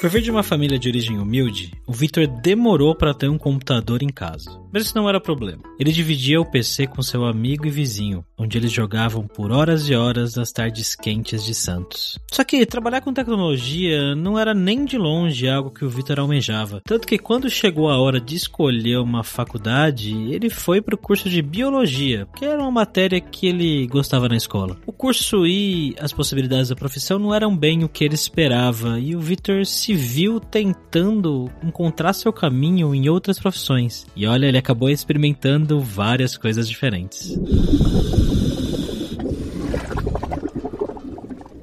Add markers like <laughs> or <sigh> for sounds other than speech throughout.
Por vir de uma família de origem humilde, o Victor demorou para ter um computador em casa. Mas isso não era problema. Ele dividia o PC com seu amigo e vizinho, onde eles jogavam por horas e horas as tardes quentes de Santos. Só que trabalhar com tecnologia não era nem de longe algo que o Victor almejava. Tanto que quando chegou a hora de escolher uma faculdade, ele foi para o curso de biologia, que era uma matéria que ele gostava na escola. O curso e as possibilidades da profissão não eram bem o que ele esperava, e o Victor se viu tentando encontrar seu caminho em outras profissões. E olha, ele acabou experimentando várias coisas diferentes.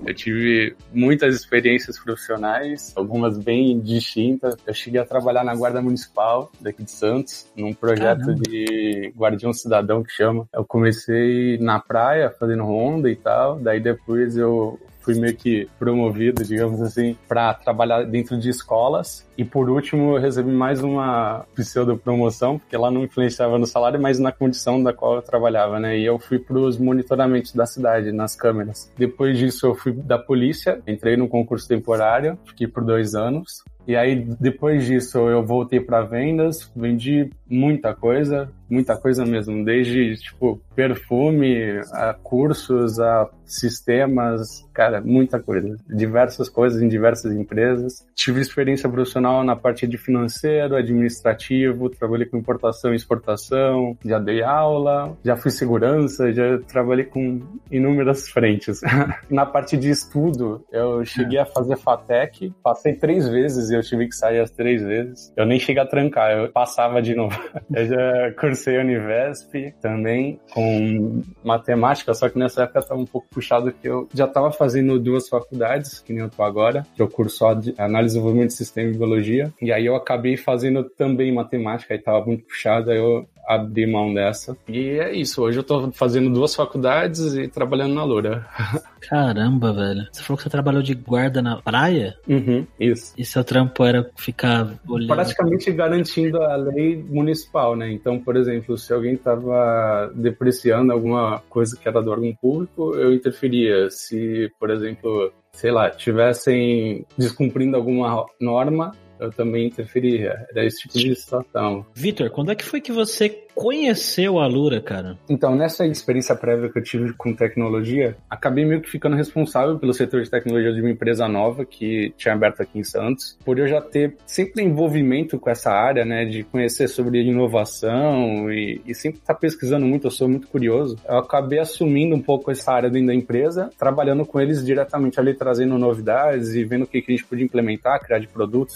Eu tive muitas experiências profissionais, algumas bem distintas. Eu cheguei a trabalhar na Guarda Municipal daqui de Santos, num projeto Caramba. de Guardião Cidadão que chama. Eu comecei na praia fazendo ronda e tal, daí depois eu fui meio que promovido, digamos assim, para trabalhar dentro de escolas. E por último, eu recebi mais uma pseudo promoção, porque lá não influenciava no salário, mas na condição da qual eu trabalhava, né? E eu fui para os monitoramentos da cidade, nas câmeras. Depois disso, eu fui da polícia, entrei no concurso temporário, fiquei por dois anos. E aí, depois disso, eu voltei para vendas, vendi muita coisa, muita coisa mesmo, desde, tipo, perfume, a cursos, a sistemas, cara, muita coisa. Diversas coisas em diversas empresas. Tive experiência profissional na parte de financeiro, administrativo, trabalhei com importação e exportação, já dei aula, já fui segurança, já trabalhei com inúmeras frentes. <laughs> na parte de estudo, eu cheguei a fazer FATEC, passei três vezes e eu tive que sair as três vezes. Eu nem cheguei a trancar, eu passava de novo. <laughs> eu já cursei a Univesp também com matemática, só que nessa época estava um pouco puxado que eu já estava fazendo duas faculdades, que nem eu tô agora, que eu curso análise e desenvolvimento de sistema e biologia, e aí eu acabei fazendo também matemática, aí tava muito puxado, aí eu abrir mão dessa. E é isso, hoje eu tô fazendo duas faculdades e trabalhando na Loura. <laughs> Caramba, velho. Você falou que você trabalhou de guarda na praia? Uhum, isso. E seu trampo era ficar olhando? Praticamente garantindo a lei municipal, né? Então, por exemplo, se alguém tava depreciando alguma coisa que era do órgão público, eu interferia. Se, por exemplo, sei lá, tivessem descumprindo alguma norma, eu também interferia. Era esse tipo de situação. Vitor, quando é que foi que você conheceu a Lura, cara? Então, nessa experiência prévia que eu tive com tecnologia, acabei meio que ficando responsável pelo setor de tecnologia de uma empresa nova que tinha aberto aqui em Santos. Por eu já ter sempre envolvimento com essa área, né, de conhecer sobre inovação e, e sempre estar tá pesquisando muito, eu sou muito curioso, eu acabei assumindo um pouco essa área dentro da empresa, trabalhando com eles diretamente ali, trazendo novidades e vendo o que, que a gente podia implementar, criar de produtos,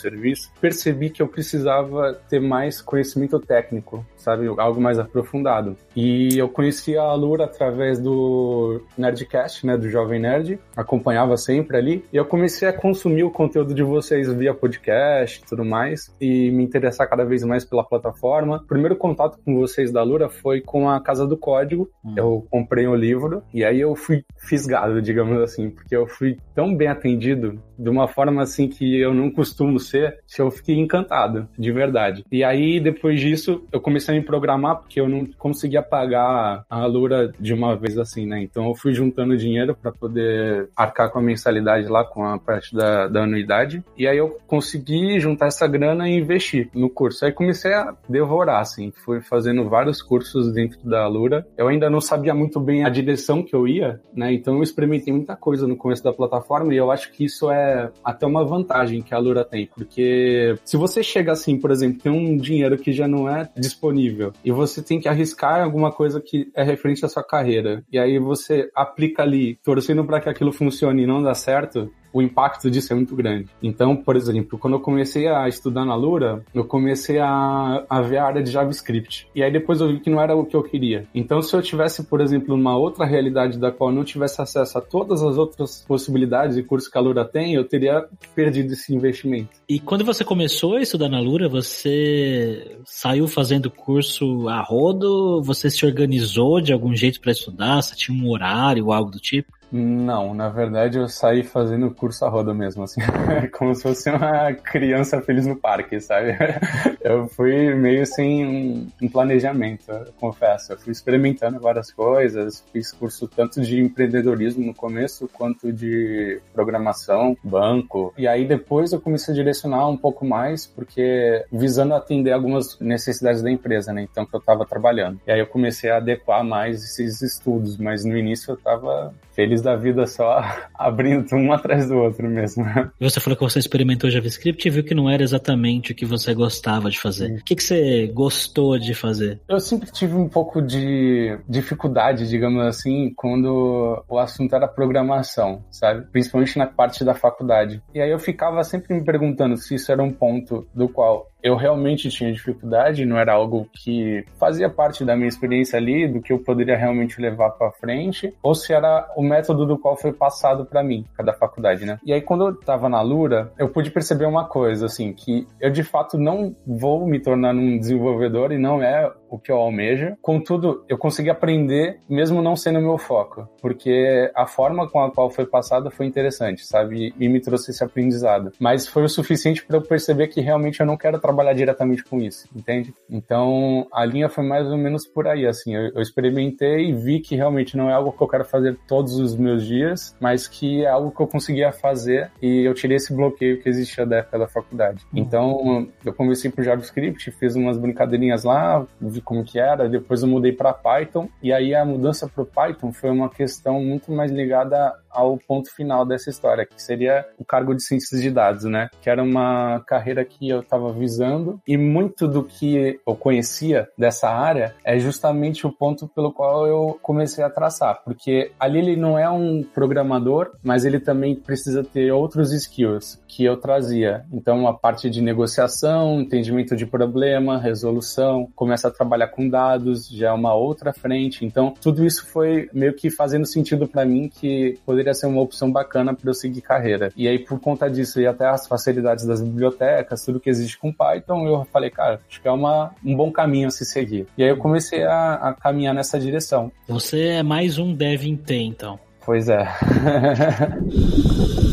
Percebi que eu precisava ter mais conhecimento técnico, sabe? Algo mais aprofundado. E eu conheci a Lura através do Nerdcast, né? Do Jovem Nerd. Acompanhava sempre ali. E eu comecei a consumir o conteúdo de vocês via podcast e tudo mais. E me interessar cada vez mais pela plataforma. O primeiro contato com vocês da Lura foi com a Casa do Código. Hum. Eu comprei o um livro. E aí eu fui fisgado, <laughs> digamos assim. Porque eu fui tão bem atendido de uma forma assim que eu não costumo ser, que eu fiquei encantado, de verdade. E aí, depois disso, eu comecei a programar porque eu não conseguia pagar a Lura de uma vez assim, né? Então eu fui juntando dinheiro para poder arcar com a mensalidade lá, com a parte da, da anuidade. E aí eu consegui juntar essa grana e investir no curso. Aí comecei a devorar, assim. Fui fazendo vários cursos dentro da Lura. Eu ainda não sabia muito bem a direção que eu ia, né? Então eu experimentei muita coisa no começo da plataforma e eu acho que isso é até uma vantagem que a Lura tem, porque se você chega assim, por exemplo, tem um dinheiro que já não é disponível e você tem que arriscar alguma coisa que é referente à sua carreira, e aí você aplica ali, torcendo para que aquilo funcione e não dá certo, o impacto disso é muito grande. Então, por exemplo, quando eu comecei a estudar na Lura, eu comecei a, a ver a área de JavaScript. E aí depois eu vi que não era o que eu queria. Então, se eu tivesse, por exemplo, uma outra realidade da qual eu não tivesse acesso a todas as outras possibilidades e cursos que a Lura tem, eu teria perdido esse investimento. E quando você começou a estudar na Lura, você saiu fazendo curso a rodo? Você se organizou de algum jeito para estudar? Você tinha um horário, algo do tipo? Não, na verdade eu saí fazendo curso a roda mesmo, assim, <laughs> como se fosse uma criança feliz no parque, sabe? <laughs> Eu fui meio sem um planejamento, confesso. Eu fui experimentando várias coisas, fiz curso tanto de empreendedorismo no começo, quanto de programação, banco. E aí depois eu comecei a direcionar um pouco mais, porque visando atender algumas necessidades da empresa, né? Então que eu estava trabalhando. E aí eu comecei a adequar mais esses estudos, mas no início eu estava feliz da vida só <laughs> abrindo um atrás do outro mesmo. Você falou que você experimentou JavaScript e viu que não era exatamente o que você gostava de fazer. O que, que você gostou de fazer? Eu sempre tive um pouco de dificuldade, digamos assim, quando o assunto era programação, sabe? Principalmente na parte da faculdade. E aí eu ficava sempre me perguntando se isso era um ponto do qual eu realmente tinha dificuldade, não era algo que fazia parte da minha experiência ali, do que eu poderia realmente levar para frente, ou se era o método do qual foi passado para mim, cada faculdade, né? E aí quando eu tava na Lura, eu pude perceber uma coisa, assim, que eu de fato não vou me tornar um desenvolvedor e não é o que eu almejo. Contudo, eu consegui aprender mesmo não sendo meu foco, porque a forma com a qual foi passada foi interessante, sabe? E me trouxe esse aprendizado. Mas foi o suficiente para eu perceber que realmente eu não quero trabalhar diretamente com isso, entende? Então, a linha foi mais ou menos por aí, assim. Eu, eu experimentei e vi que realmente não é algo que eu quero fazer todos os meus dias, mas que é algo que eu conseguia fazer e eu tirei esse bloqueio que existia da época da faculdade. Uhum. Então, eu comecei por JavaScript, fiz umas brincadeirinhas lá, vi de como que era, depois eu mudei para Python, e aí a mudança para Python foi uma questão muito mais ligada ao ponto final dessa história, que seria o cargo de cientista de dados, né? Que era uma carreira que eu estava visando e muito do que eu conhecia dessa área é justamente o ponto pelo qual eu comecei a traçar, porque ali ele não é um programador, mas ele também precisa ter outros skills que eu trazia. Então, a parte de negociação, entendimento de problema, resolução, começa a trabalhar com dados, já é uma outra frente. Então, tudo isso foi meio que fazendo sentido para mim que poderia ser uma opção bacana para eu seguir carreira. E aí, por conta disso, e até as facilidades das bibliotecas, tudo que existe com Python, eu falei, cara, acho que é uma, um bom caminho a se seguir. E aí eu comecei a, a caminhar nessa direção. Você é mais um dev em T, então. Pois é. <laughs>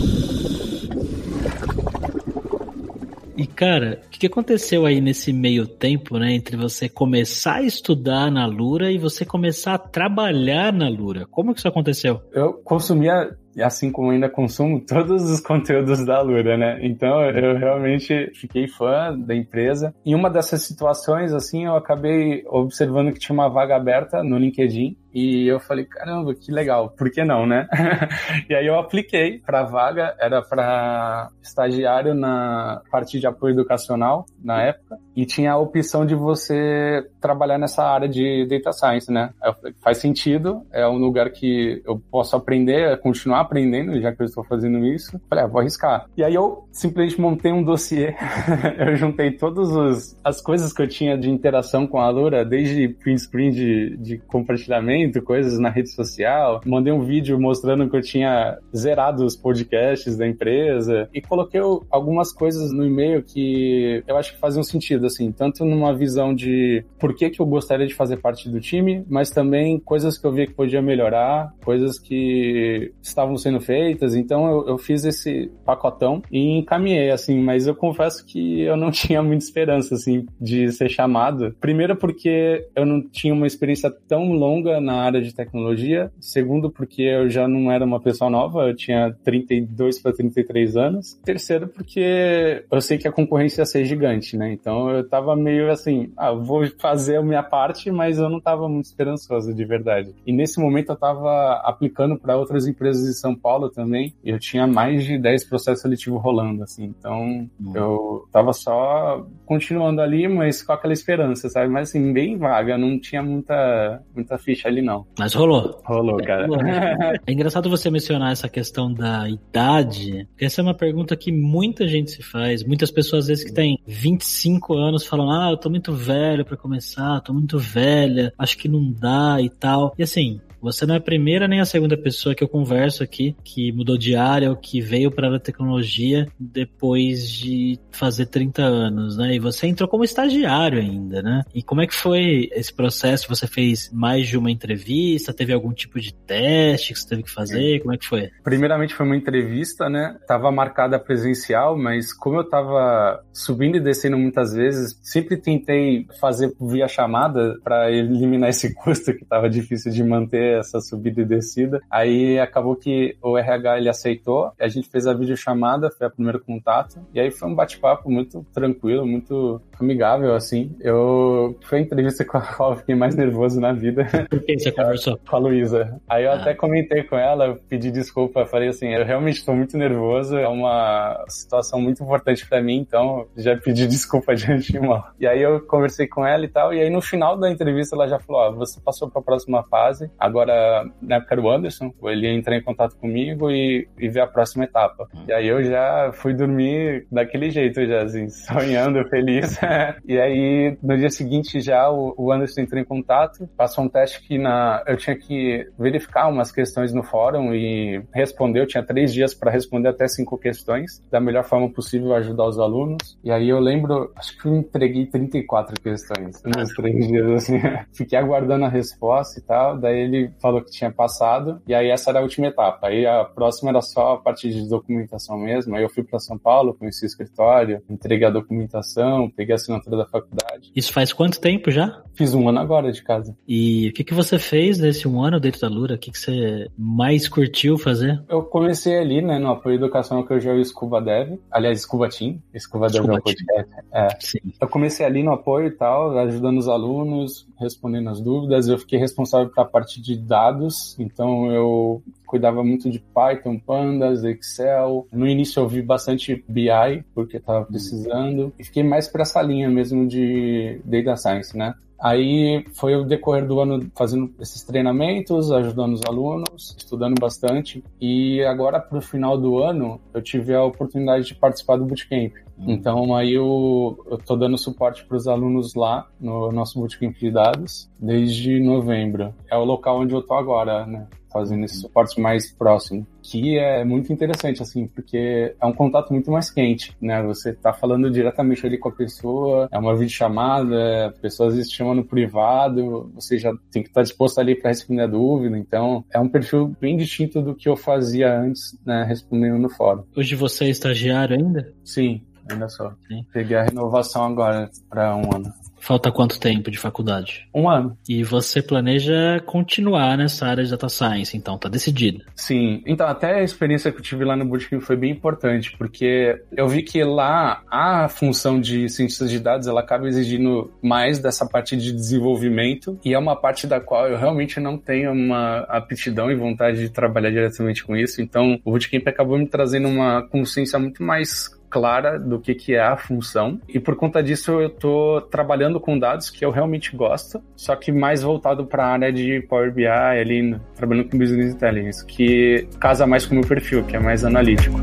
E cara, o que aconteceu aí nesse meio tempo, né, entre você começar a estudar na Lura e você começar a trabalhar na Lura? Como que isso aconteceu? Eu consumia assim como ainda consumo <laughs> todos os conteúdos da Lura, né? Então eu realmente fiquei fã da empresa. Em uma dessas situações, assim, eu acabei observando que tinha uma vaga aberta no LinkedIn e eu falei, caramba, que legal, por que não, né? <laughs> e aí eu apliquei para vaga, era para estagiário na parte de apoio educacional na época, e tinha a opção de você trabalhar nessa área de data science, né? Falei, faz sentido, é um lugar que eu posso aprender, continuar aprendendo, já que eu estou fazendo isso. Falei, ah, vou arriscar. E aí eu simplesmente montei um dossiê, <laughs> eu juntei todas as coisas que eu tinha de interação com a Lura, desde print screen de, de compartilhamento, coisas na rede social, mandei um vídeo mostrando que eu tinha zerado os podcasts da empresa e coloquei algumas coisas no e-mail que eu acho que faziam sentido, assim, tanto numa visão de por que, que eu gostaria de fazer parte do time, mas também coisas que eu via que podia melhorar, coisas que estavam sendo feitas, então eu, eu fiz esse pacotão e encaminhei, assim, mas eu confesso que eu não <laughs> tinha muita esperança, assim, de ser chamado. Primeiro porque eu não tinha uma experiência tão longa na área de tecnologia. Segundo, porque eu já não era uma pessoa nova, eu tinha 32 para 33 anos. Terceiro, porque eu sei que a concorrência ia ser gigante, né? Então eu tava meio assim, ah, vou fazer a minha parte, mas eu não tava muito esperançoso de verdade. E nesse momento eu tava aplicando para outras empresas de São Paulo também. E eu tinha mais de 10 processos seletivos rolando, assim. Então eu tava só continuando ali, mas com aquela esperança, sabe? Mas assim, bem vaga, não tinha muita, muita ficha ali não. Mas rolou. Rolou, cara. Rolou. é engraçado você mencionar essa questão da idade. Essa é uma pergunta que muita gente se faz. Muitas pessoas, às vezes, que têm 25 anos, falam: Ah, eu tô muito velho para começar, tô muito velha, acho que não dá e tal. E assim, você não é a primeira nem a segunda pessoa que eu converso aqui que mudou de área ou que veio para a tecnologia depois de fazer 30 anos, né? E você entrou como estagiário ainda, né? E como é que foi esse processo? Você fez mais de uma entrevista? Teve algum tipo de teste que você teve que fazer? Como é que foi? Primeiramente foi uma entrevista, né? Tava marcada presencial, mas como eu tava subindo e descendo muitas vezes, sempre tentei fazer via chamada para eliminar esse <laughs> custo que tava difícil de manter essa subida e descida. Aí acabou que o RH ele aceitou, a gente fez a videochamada, foi o primeiro contato, e aí foi um bate-papo muito tranquilo, muito amigável, assim. Eu foi a entrevista com a qual eu fiquei mais nervoso na vida. Por que você conversou? com a Luísa. Aí eu ah. até comentei com ela, pedi desculpa, falei assim, eu realmente estou muito nervoso, é uma situação muito importante para mim, então já pedi <laughs> desculpa de antemão. E aí eu conversei com ela e tal, e aí no final da entrevista ela já falou, ó, você passou para a próxima fase, agora agora, na época era o Anderson, ele ia entrar em contato comigo e, e ver a próxima etapa. Hum. E aí eu já fui dormir daquele jeito, já assim, <laughs> sonhando, feliz. <laughs> e aí, no dia seguinte já, o, o Anderson entrou em contato, passou um teste que na, eu tinha que verificar umas questões no fórum e responder, eu tinha três dias para responder até cinco questões, da melhor forma possível ajudar os alunos. E aí eu lembro, acho que eu entreguei 34 questões nos três dias, assim. <laughs> Fiquei aguardando a resposta e tal, daí ele falou que tinha passado, e aí essa era a última etapa. Aí a próxima era só a parte de documentação mesmo. Aí eu fui para São Paulo, conheci o escritório, entreguei a documentação, peguei a assinatura da faculdade. Isso faz quanto tempo já? Fiz um ano agora de casa. E o que, que você fez nesse um ano dentro da Lura? O que, que você mais curtiu fazer? Eu comecei ali, né, no apoio educacional que eu já o Scuba Dev, aliás, Scuba Team, Scuba Dev é um podcast. É. Sim. Eu comecei ali no apoio e tal, ajudando os alunos, respondendo as dúvidas. Eu fiquei responsável para a parte de dados, então eu cuidava muito de Python, Pandas, Excel. No início eu vi bastante BI, porque estava precisando, e fiquei mais para essa linha mesmo de Data Science, né? Aí foi o decorrer do ano fazendo esses treinamentos, ajudando os alunos, estudando bastante. E agora, para o final do ano, eu tive a oportunidade de participar do Bootcamp. Uhum. Então aí eu, tô dando suporte para os alunos lá no nosso bootcamp de dados desde novembro. É o local onde eu tô agora, né? Fazendo esse suporte mais próximo, que é muito interessante, assim, porque é um contato muito mais quente, né? Você tá falando diretamente ali com a pessoa, é uma videochamada, a pessoa às vezes chama no privado, você já tem que estar tá disposto ali para responder a dúvida, então é um perfil bem distinto do que eu fazia antes, né, respondendo no fórum. Hoje você é estagiário ainda? Sim, ainda só. Peguei a renovação agora para um ano. Falta quanto tempo de faculdade? Um ano. E você planeja continuar nessa área de data science, então, tá decidido? Sim. Então, até a experiência que eu tive lá no Bootcamp foi bem importante, porque eu vi que lá a função de cientista de dados, ela acaba exigindo mais dessa parte de desenvolvimento, e é uma parte da qual eu realmente não tenho uma aptidão e vontade de trabalhar diretamente com isso. Então, o Bootcamp acabou me trazendo uma consciência muito mais clara do que, que é a função. E por conta disso eu estou trabalhando com dados que eu realmente gosto, só que mais voltado para a área de Power BI, ali, trabalhando com Business Intelligence, que casa mais com o meu perfil, que é mais analítico.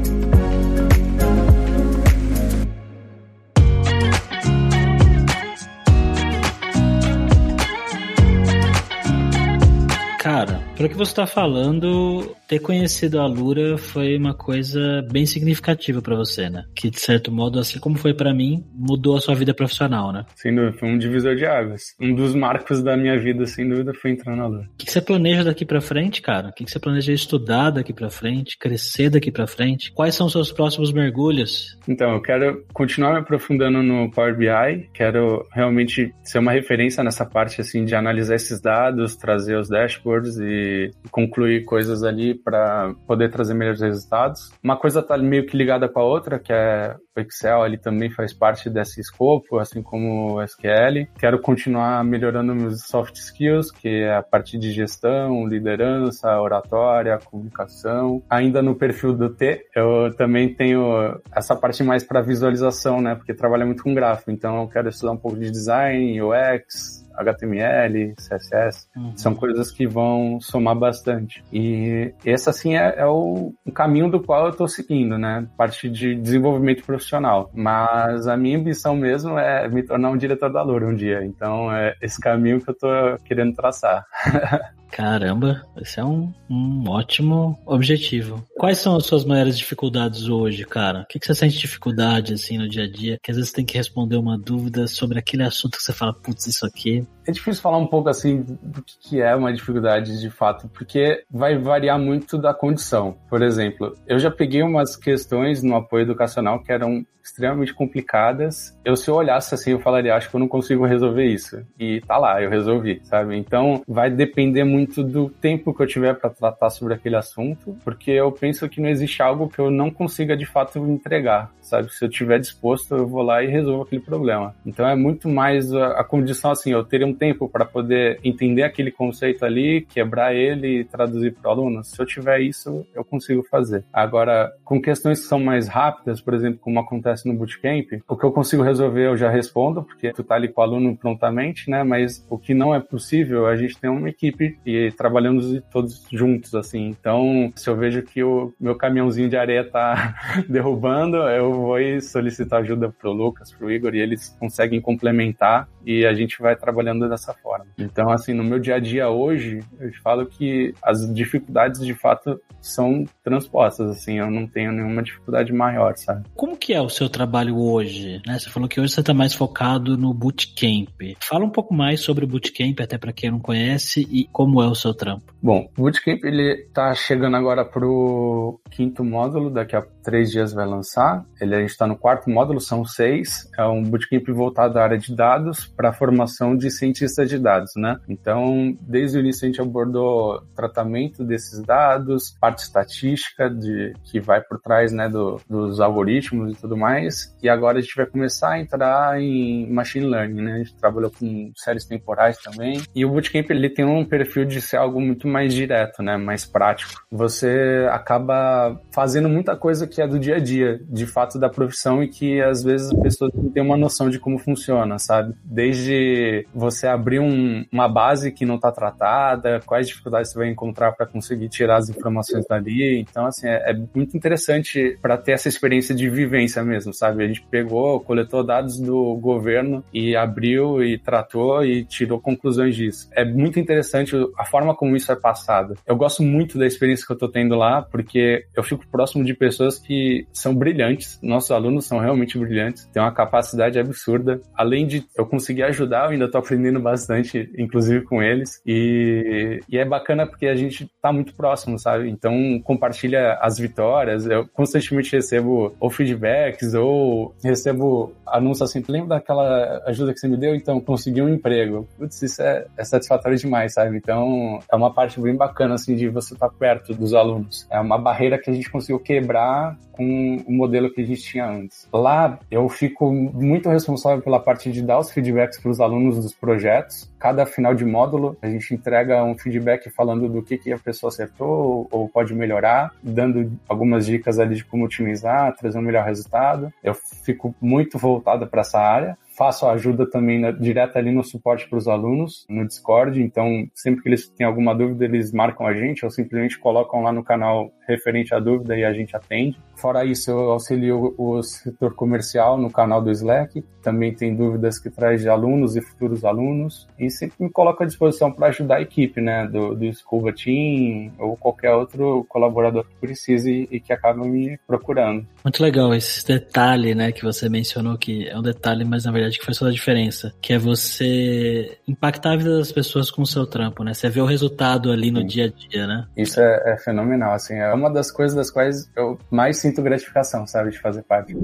Pelo que você está falando, ter conhecido a Lura foi uma coisa bem significativa para você, né? Que de certo modo, assim como foi para mim, mudou a sua vida profissional, né? Sem dúvida, foi um divisor de águas. Um dos marcos da minha vida, sem dúvida, foi entrar na Lura. O que, você planeja daqui para frente, cara? O que, que você planeja estudar daqui para frente, crescer daqui para frente? Quais são os seus próximos mergulhos? Então, eu quero continuar me aprofundando no Power BI, quero realmente ser uma referência nessa parte assim de analisar esses dados, trazer os dashboards e concluir coisas ali para poder trazer melhores resultados. Uma coisa tá meio que ligada com a outra, que é o Excel ele também faz parte desse escopo, assim como o SQL. Quero continuar melhorando meus soft skills, que é a parte de gestão, liderança, oratória, comunicação. Ainda no perfil do T, eu também tenho essa parte mais para visualização, né? Porque trabalha muito com gráfico, então eu quero estudar um pouco de design, UX, HTML, CSS, uhum. são coisas que vão somar bastante. E esse, assim, é, é o, o, caminho do qual eu estou seguindo, né? Parte de desenvolvimento profissional. Mas a minha ambição mesmo é me tornar um diretor da Lura um dia. Então, é esse caminho que eu estou querendo traçar. <laughs> Caramba, esse é um, um ótimo objetivo. Quais são as suas maiores dificuldades hoje, cara? O que, que você sente dificuldade, assim, no dia a dia? Que às vezes tem que responder uma dúvida sobre aquele assunto que você fala, putz, isso aqui. É difícil falar um pouco, assim, do que é uma dificuldade de fato, porque vai variar muito da condição. Por exemplo, eu já peguei umas questões no apoio educacional que eram extremamente complicadas. Eu, se eu olhasse assim, eu falaria, acho que eu não consigo resolver isso. E tá lá, eu resolvi, sabe? Então, vai depender muito do tempo que eu tiver para tratar sobre aquele assunto, porque eu penso que não existe algo que eu não consiga de fato entregar, sabe? Se eu tiver disposto, eu vou lá e resolvo aquele problema. Então, é muito mais a, a condição assim, eu teria um tempo para poder entender aquele conceito ali, quebrar ele e traduzir para o aluno. Se eu tiver isso, eu consigo fazer. Agora, com questões que são mais rápidas, por exemplo, como acontece no bootcamp, o que eu consigo resolver eu já respondo, porque tu tá ali com o aluno prontamente, né? Mas o que não é possível, a gente tem uma equipe e trabalhamos todos juntos, assim. Então, se eu vejo que o meu caminhãozinho de areia tá <laughs> derrubando, eu vou solicitar ajuda pro Lucas, pro Igor, e eles conseguem complementar e a gente vai trabalhando dessa forma. Então, assim, no meu dia a dia hoje, eu falo que as dificuldades de fato são transpostas, assim, eu não tenho nenhuma dificuldade maior, sabe? Como que é o seu seu trabalho hoje? Né? Você falou que hoje você está mais focado no bootcamp. Fala um pouco mais sobre o bootcamp, até para quem não conhece, e como é o seu trampo. Bom, o bootcamp ele está chegando agora pro quinto módulo, daqui a três dias vai lançar. Ele a gente está no quarto módulo, são seis. É um bootcamp voltado à área de dados para formação de cientistas de dados, né? Então, desde o início a gente abordou tratamento desses dados, parte estatística de que vai por trás, né, do, dos algoritmos e tudo mais, e agora a gente vai começar a entrar em machine learning, né? A gente trabalhou com séries temporais também. E o Bootcamp ele tem um perfil de ser algo muito mais direto, né? Mais prático. Você acaba fazendo muita coisa que é do dia a dia, de fato da profissão e que às vezes as pessoas não têm uma noção de como funciona, sabe? Desde você abrir um, uma base que não está tratada, quais dificuldades você vai encontrar para conseguir tirar as informações dali. Então, assim, é, é muito interessante para ter essa experiência de vivência mesmo, sabe? A gente pegou, coletou dados do governo e abriu e tratou e tirou conclusões disso. É muito interessante a forma como isso é passado. Eu gosto muito da experiência que eu tô tendo lá, porque eu fico próximo de pessoas que são brilhantes. Nossos alunos são realmente brilhantes, têm uma capacidade absurda. Além de eu conseguir ajudar, eu ainda tô aprendendo bastante, inclusive com eles. E, e é bacana porque a gente tá muito próximo, sabe? Então compartilha as vitórias. Eu constantemente recebo ou feedbacks ou recebo anúncio assim, lembra daquela ajuda que você me deu? Então, consegui um emprego. Putz, isso é, é satisfatório demais, sabe? Então, é uma parte bem bacana, assim, de você estar perto dos alunos. É uma barreira que a gente conseguiu quebrar com o modelo que a gente tinha antes. Lá, eu fico muito responsável pela parte de dar os feedbacks para os alunos dos projetos. Cada final de módulo, a gente entrega um feedback falando do que, que a pessoa acertou ou pode melhorar, dando algumas dicas ali de como otimizar, trazer um melhor resultado. Eu fico muito voltado para essa área faço ajuda também na, direto ali no suporte para os alunos, no Discord. Então, sempre que eles têm alguma dúvida, eles marcam a gente ou simplesmente colocam lá no canal referente à dúvida e a gente atende. Fora isso, eu auxilio o setor comercial no canal do Slack. Também tem dúvidas que traz de alunos e futuros alunos. E sempre me coloco à disposição para ajudar a equipe, né? Do, do Scuba Team ou qualquer outro colaborador que precise e que acaba me procurando. Muito legal esse detalhe, né? Que você mencionou que é um detalhe, mas na verdade que faz toda a diferença. Que é você impactar a vida das pessoas com o seu trampo, né? Você vê o resultado ali no Sim. dia a dia, né? Isso é, é fenomenal, assim. É uma das coisas das quais eu mais sinto gratificação, sabe, de fazer parte.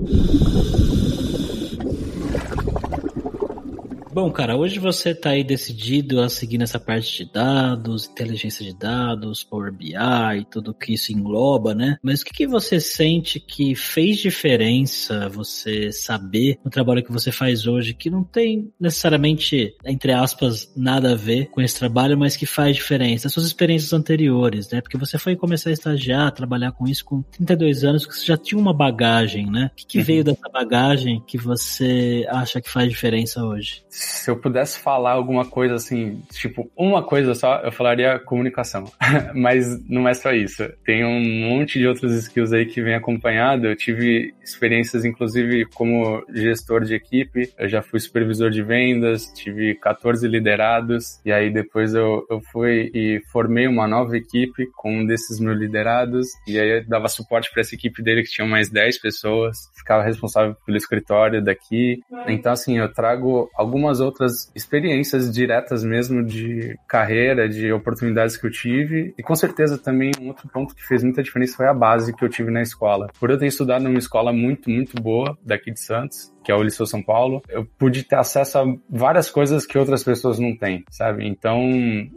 Bom, cara, hoje você está aí decidido a seguir nessa parte de dados, inteligência de dados, Power BI e tudo que isso engloba, né? Mas o que, que você sente que fez diferença você saber no trabalho que você faz hoje, que não tem necessariamente, entre aspas, nada a ver com esse trabalho, mas que faz diferença? As suas experiências anteriores, né? Porque você foi começar a estagiar, trabalhar com isso com 32 anos, que você já tinha uma bagagem, né? O que, que uhum. veio dessa bagagem que você acha que faz diferença hoje? Se eu pudesse falar alguma coisa assim, tipo, uma coisa só, eu falaria comunicação. <laughs> Mas não é só isso. Tem um monte de outros skills aí que vem acompanhado. Eu tive experiências, inclusive, como gestor de equipe. Eu já fui supervisor de vendas, tive 14 liderados. E aí depois eu, eu fui e formei uma nova equipe com um desses meus liderados. E aí eu dava suporte para essa equipe dele que tinha mais 10 pessoas. Ficava responsável pelo escritório daqui. Então, assim, eu trago algumas algumas outras experiências diretas mesmo de carreira, de oportunidades que eu tive. E com certeza também um outro ponto que fez muita diferença foi a base que eu tive na escola. Por eu ter estudado numa escola muito, muito boa daqui de Santos, que é o Liceu São Paulo, eu pude ter acesso a várias coisas que outras pessoas não têm, sabe? Então,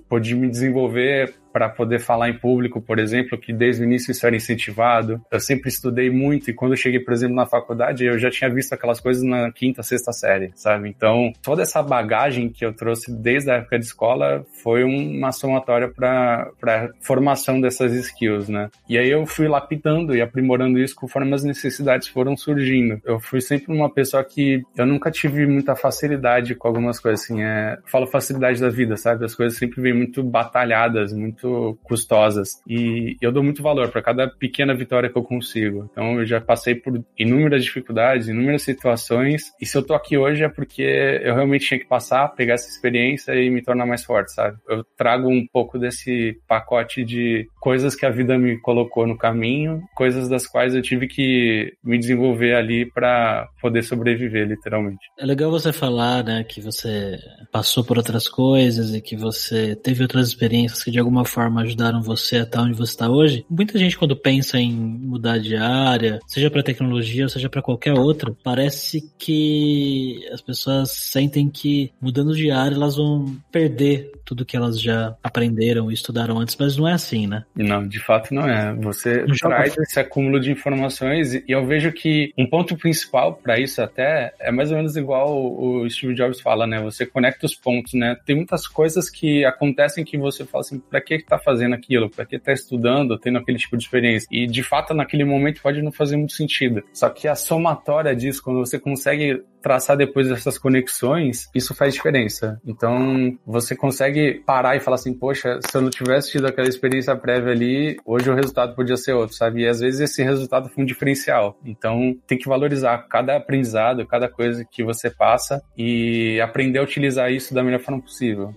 pude me desenvolver para poder falar em público, por exemplo, que desde o início isso era incentivado. Eu sempre estudei muito e quando eu cheguei, por exemplo, na faculdade, eu já tinha visto aquelas coisas na quinta, sexta série, sabe? Então, toda essa bagagem que eu trouxe desde a época de escola foi uma somatória para a formação dessas skills, né? E aí eu fui lapidando e aprimorando isso conforme as necessidades foram surgindo. Eu fui sempre uma pessoa que eu nunca tive muita facilidade com algumas coisas, assim, é, falo facilidade da vida, sabe? As coisas sempre vêm muito batalhadas, muito custosas. E eu dou muito valor para cada pequena vitória que eu consigo. Então eu já passei por inúmeras dificuldades, inúmeras situações, e se eu tô aqui hoje é porque eu realmente tinha que passar, pegar essa experiência e me tornar mais forte, sabe? Eu trago um pouco desse pacote de coisas que a vida me colocou no caminho, coisas das quais eu tive que me desenvolver ali para poder sobreviver sobreviver, literalmente. É legal você falar, né, que você passou por outras coisas e que você teve outras experiências que de alguma forma ajudaram você a estar onde você está hoje. Muita gente quando pensa em mudar de área, seja para tecnologia seja para qualquer outra, parece que as pessoas sentem que mudando de área elas vão perder tudo que elas já aprenderam e estudaram antes, mas não é assim, né? Não, de fato não é. Você não traz esse acúmulo de informações e eu vejo que um ponto principal para isso até é mais ou menos igual o Steve Jobs fala, né? Você conecta os pontos, né? Tem muitas coisas que acontecem que você fala assim, pra que tá fazendo aquilo? Pra que tá estudando, tendo aquele tipo de experiência? E de fato, naquele momento pode não fazer muito sentido. Só que a somatória disso, quando você consegue traçar depois essas conexões, isso faz diferença. Então, você consegue parar e falar assim, poxa, se eu não tivesse tido aquela experiência prévia ali, hoje o resultado podia ser outro, sabe? E às vezes esse resultado foi um diferencial. Então, tem que valorizar cada aprendizado, cada coisa que você passa e aprender a utilizar isso da melhor forma possível.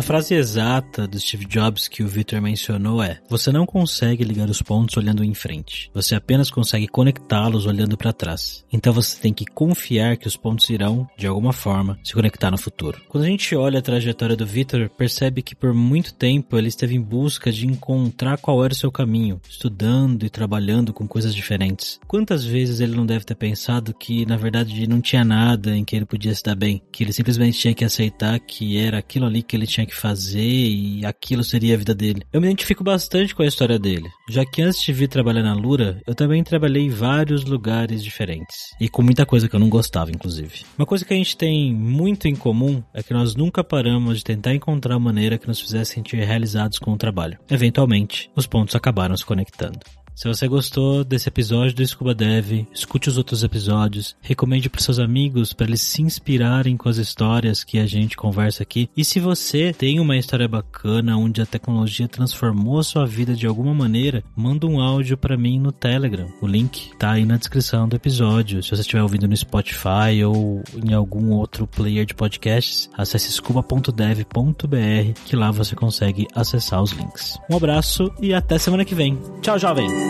A frase exata do Steve Jobs que o Victor mencionou é: Você não consegue ligar os pontos olhando em frente. Você apenas consegue conectá-los olhando para trás. Então você tem que confiar que os pontos irão, de alguma forma, se conectar no futuro. Quando a gente olha a trajetória do Victor, percebe que por muito tempo ele esteve em busca de encontrar qual era o seu caminho, estudando e trabalhando com coisas diferentes. Quantas vezes ele não deve ter pensado que, na verdade, não tinha nada em que ele podia se dar bem, que ele simplesmente tinha que aceitar que era aquilo ali que ele tinha que fazer e aquilo seria a vida dele. Eu me identifico bastante com a história dele, já que antes de vir trabalhar na Lura, eu também trabalhei em vários lugares diferentes e com muita coisa que eu não gostava, inclusive. Uma coisa que a gente tem muito em comum é que nós nunca paramos de tentar encontrar uma maneira que nos fizesse sentir realizados com o trabalho. Eventualmente, os pontos acabaram se conectando. Se você gostou desse episódio do Scuba Dev, escute os outros episódios, recomende para seus amigos para eles se inspirarem com as histórias que a gente conversa aqui. E se você tem uma história bacana onde a tecnologia transformou sua vida de alguma maneira, manda um áudio para mim no Telegram. O link tá aí na descrição do episódio. Se você estiver ouvindo no Spotify ou em algum outro player de podcasts, acesse scuba.dev.br que lá você consegue acessar os links. Um abraço e até semana que vem. Tchau, jovem!